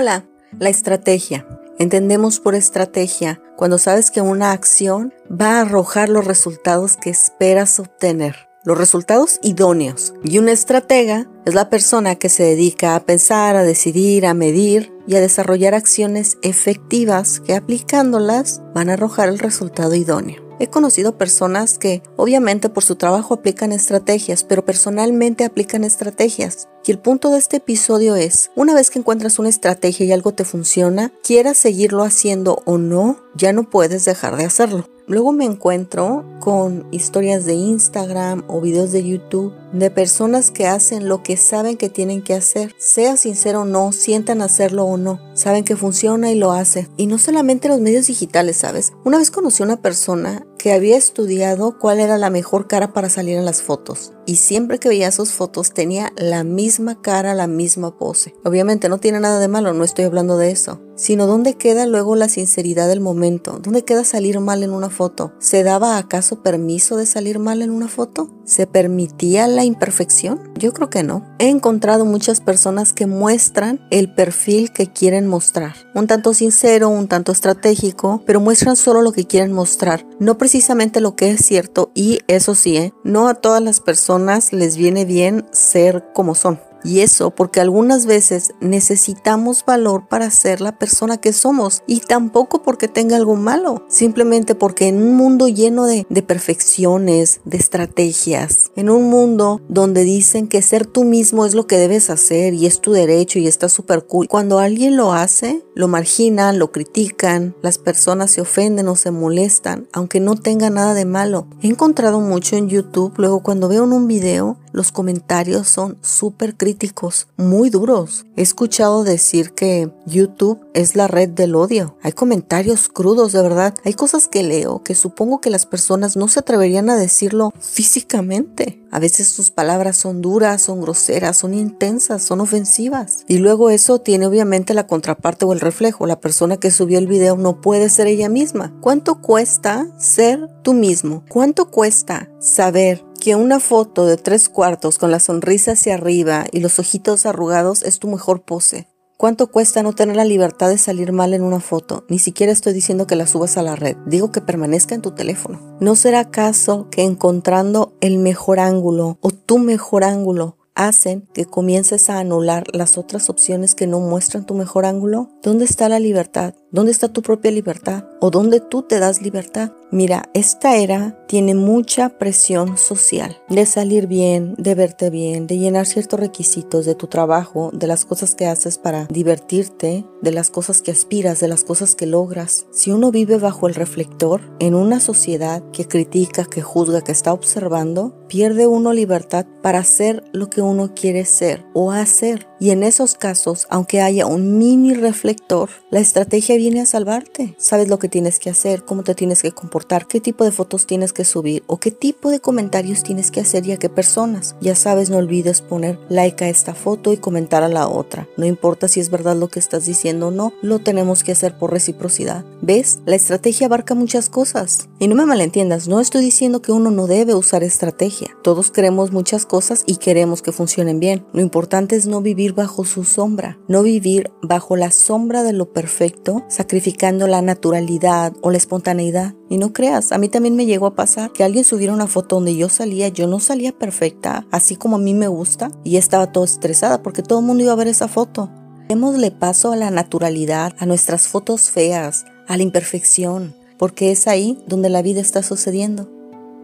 Hola, la estrategia. Entendemos por estrategia cuando sabes que una acción va a arrojar los resultados que esperas obtener, los resultados idóneos. Y una estratega es la persona que se dedica a pensar, a decidir, a medir y a desarrollar acciones efectivas que aplicándolas van a arrojar el resultado idóneo. He conocido personas que obviamente por su trabajo aplican estrategias, pero personalmente aplican estrategias. Y el punto de este episodio es, una vez que encuentras una estrategia y algo te funciona, quieras seguirlo haciendo o no, ya no puedes dejar de hacerlo. Luego me encuentro con historias de Instagram o videos de YouTube de personas que hacen lo que saben que tienen que hacer, sea sincero o no, sientan hacerlo o no, saben que funciona y lo hacen. Y no solamente los medios digitales, ¿sabes? Una vez conocí a una persona que había estudiado cuál era la mejor cara para salir en las fotos. Y siempre que veía sus fotos tenía la misma cara, la misma pose. Obviamente no tiene nada de malo, no estoy hablando de eso. Sino dónde queda luego la sinceridad del momento, dónde queda salir mal en una foto. ¿Se daba acaso permiso de salir mal en una foto? ¿Se permitía la imperfección? Yo creo que no. He encontrado muchas personas que muestran el perfil que quieren mostrar. Un tanto sincero, un tanto estratégico, pero muestran solo lo que quieren mostrar. No precisamente lo que es cierto y eso sí, ¿eh? no a todas las personas les viene bien ser como son. Y eso porque algunas veces necesitamos valor para ser la persona que somos y tampoco porque tenga algo malo, simplemente porque en un mundo lleno de, de, perfecciones, de estrategias, en un mundo donde dicen que ser tú mismo es lo que debes hacer y es tu derecho y está súper cool, cuando alguien lo hace, lo marginan, lo critican, las personas se ofenden o se molestan, aunque no tenga nada de malo. He encontrado mucho en YouTube, luego cuando veo un video, los comentarios son súper críticos, muy duros. He escuchado decir que YouTube es la red del odio. Hay comentarios crudos, de verdad. Hay cosas que leo que supongo que las personas no se atreverían a decirlo físicamente. A veces sus palabras son duras, son groseras, son intensas, son ofensivas. Y luego eso tiene obviamente la contraparte o el reflejo. La persona que subió el video no puede ser ella misma. ¿Cuánto cuesta ser tú mismo? ¿Cuánto cuesta saber que una foto de tres cuartos con la sonrisa hacia arriba y los ojitos arrugados es tu mejor pose? ¿Cuánto cuesta no tener la libertad de salir mal en una foto? Ni siquiera estoy diciendo que la subas a la red, digo que permanezca en tu teléfono. ¿No será acaso que encontrando el mejor ángulo o tu mejor ángulo hacen que comiences a anular las otras opciones que no muestran tu mejor ángulo? ¿Dónde está la libertad? ¿Dónde está tu propia libertad? ¿O dónde tú te das libertad? Mira, esta era tiene mucha presión social de salir bien, de verte bien, de llenar ciertos requisitos de tu trabajo, de las cosas que haces para divertirte, de las cosas que aspiras, de las cosas que logras. Si uno vive bajo el reflector en una sociedad que critica, que juzga, que está observando, pierde uno libertad para hacer lo que uno quiere ser o hacer. Y en esos casos, aunque haya un mini reflector, la estrategia viene a salvarte. Sabes lo que tienes que hacer, cómo te tienes que comportar, qué tipo de fotos tienes que subir o qué tipo de comentarios tienes que hacer y a qué personas. Ya sabes, no olvides poner like a esta foto y comentar a la otra. No importa si es verdad lo que estás diciendo o no, lo tenemos que hacer por reciprocidad. ¿Ves? La estrategia abarca muchas cosas. Y no me malentiendas, no estoy diciendo que uno no debe usar estrategia. Todos queremos muchas cosas y queremos que funcionen bien. Lo importante es no vivir bajo su sombra, no vivir bajo la sombra de lo perfecto, sacrificando la naturalidad o la espontaneidad. Y no creas, a mí también me llegó a pasar que alguien subiera una foto donde yo salía, yo no salía perfecta, así como a mí me gusta, y estaba todo estresada porque todo el mundo iba a ver esa foto. Démosle paso a la naturalidad, a nuestras fotos feas, a la imperfección, porque es ahí donde la vida está sucediendo.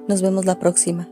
Nos vemos la próxima.